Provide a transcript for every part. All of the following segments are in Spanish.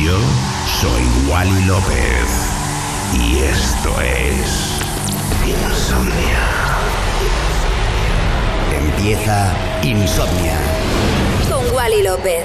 Yo soy Wally López y esto es Insomnia. Empieza Insomnia. Con Wally López.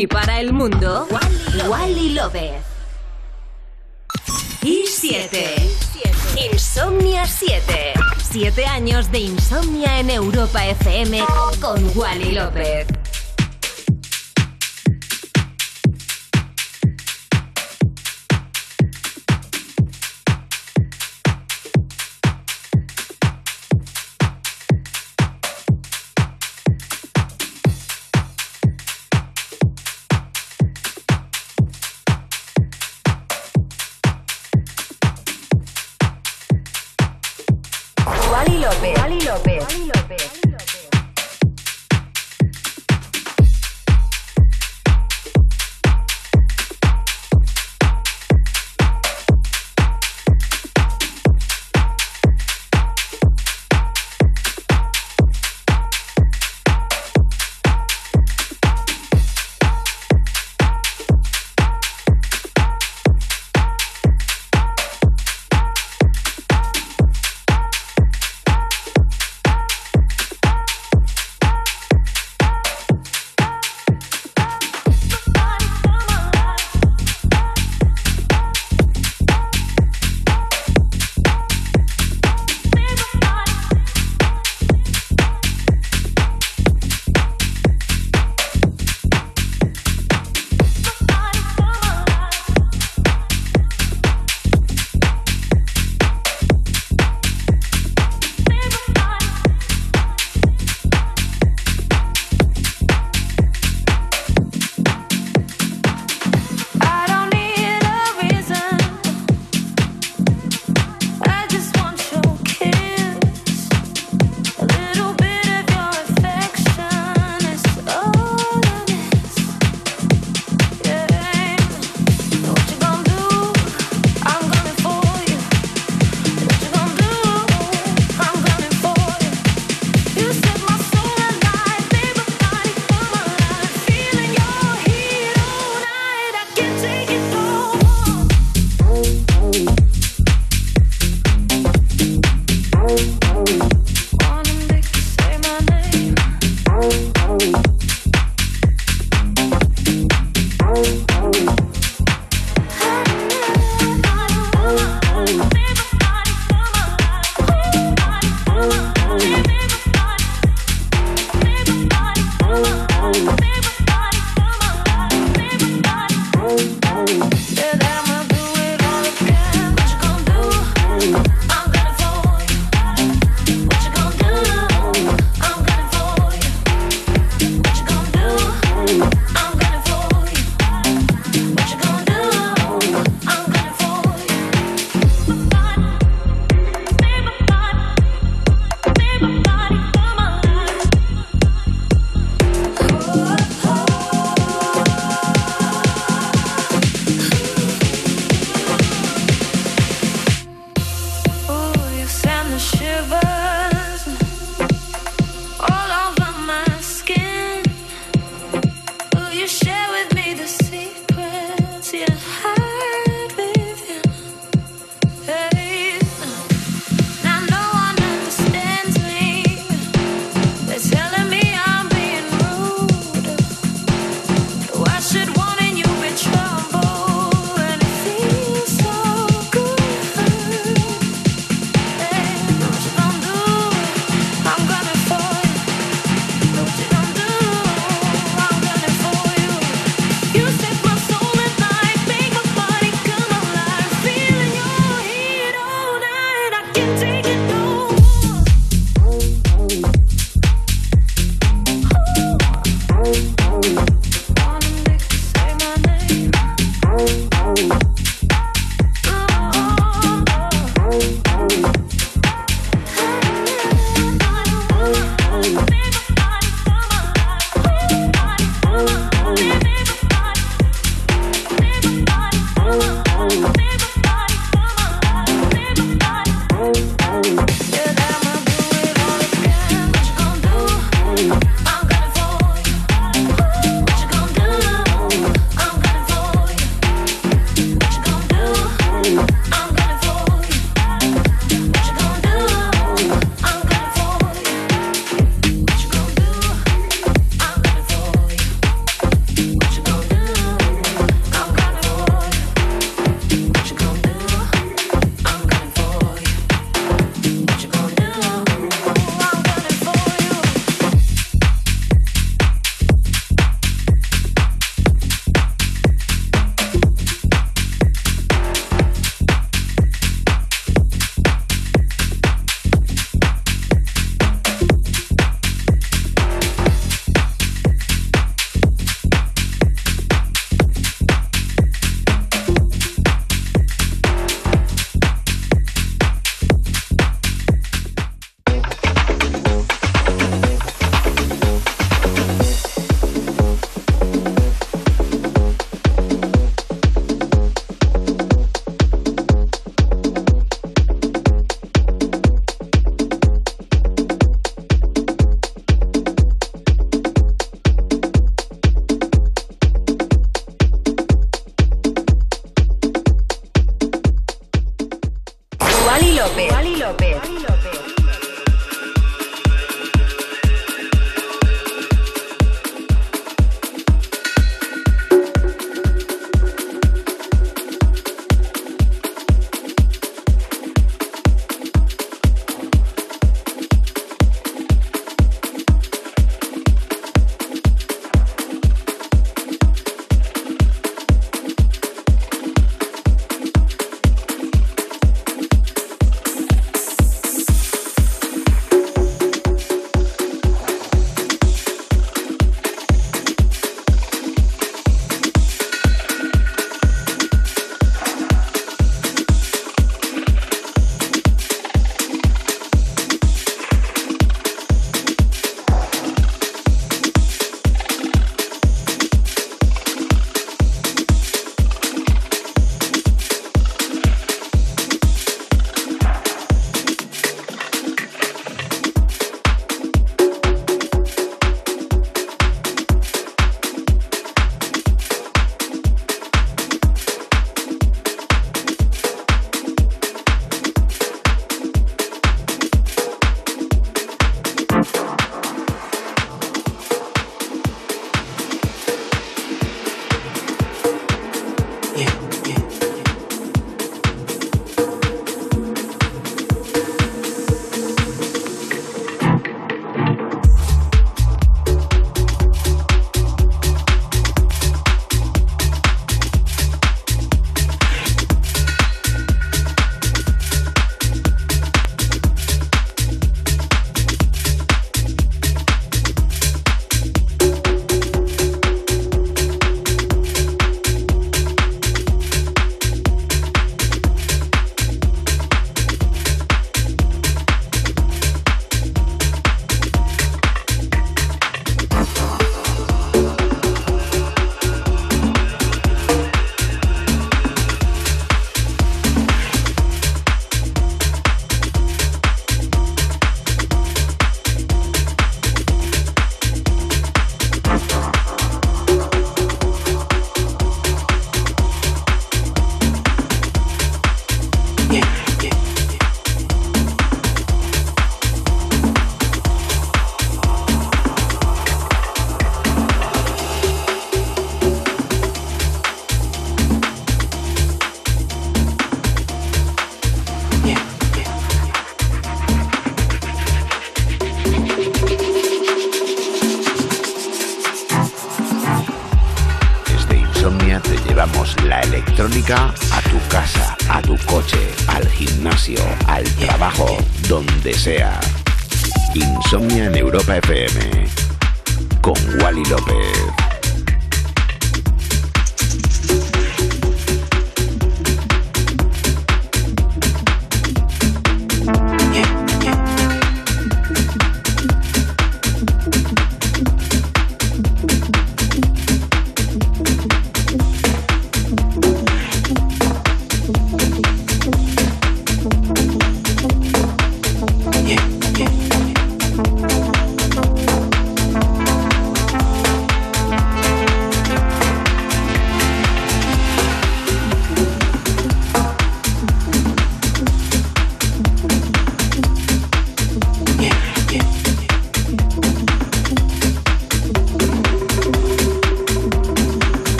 y para el mundo, Wally, love López. Y 7. Insomnia 7. 7 años de insomnia en Europa FM con Wally López.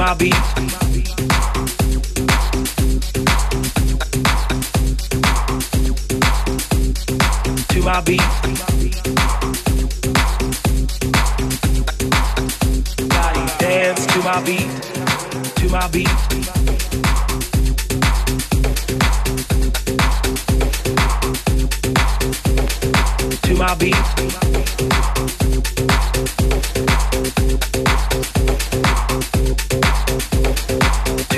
my beats. to my beat. Body dance to my beat, to my beat. To my beat.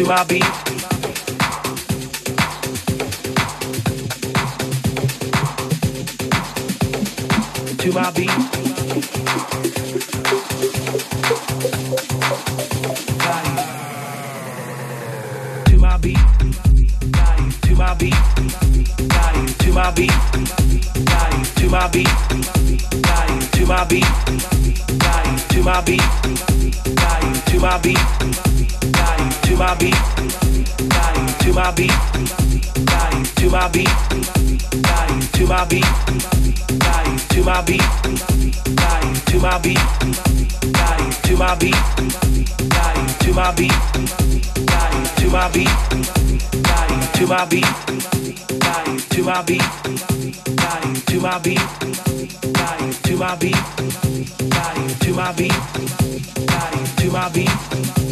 to our beat. To our beat. To my beat. To my beat. To my beat. To my beat. To my beat. To my beat. To my beat my beat, body to my beat, body to my beat, to my beat, to my beat, to my beat, to my beat, to my beat, to my beat, to my beat, to my beat, to my beat, to my beat, to my beat, to my beat.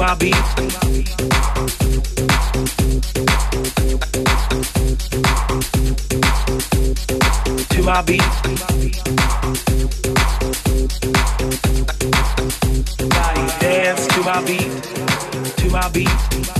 my beats. To my beats. Body dance to my beat. To my beat.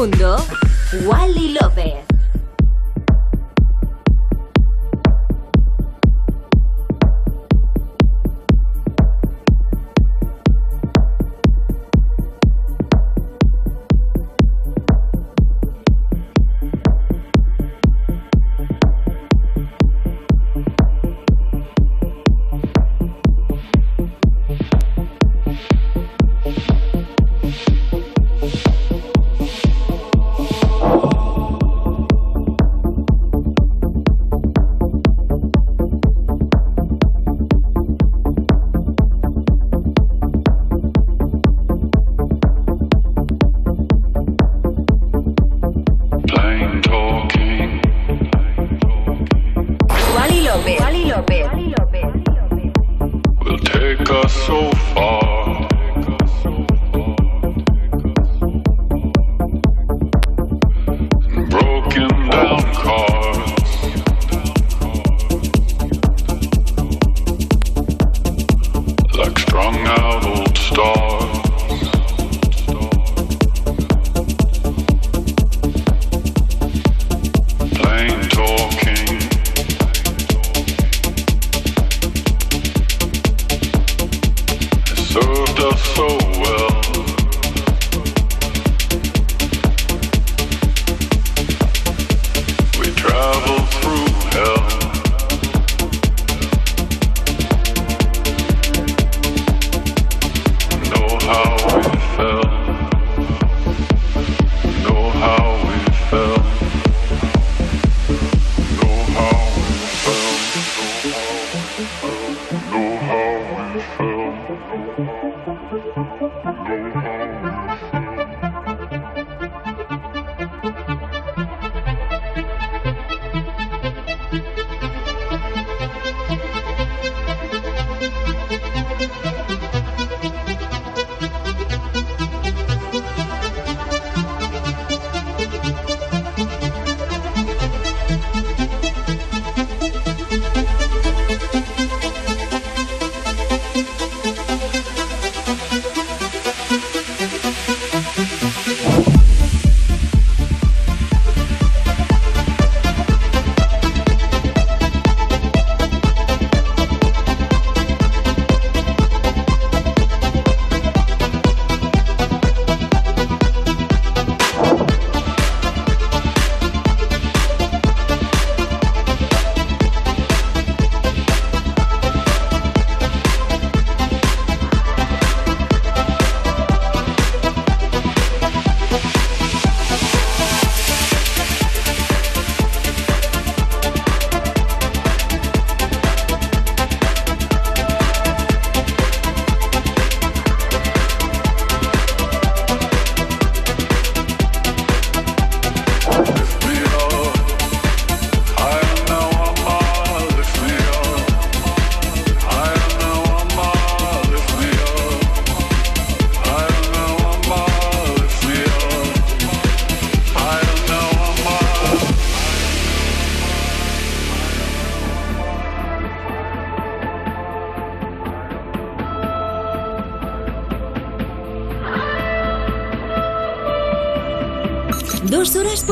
mundo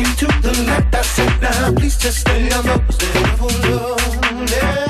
into the light. I said, now please just stay on the level of love.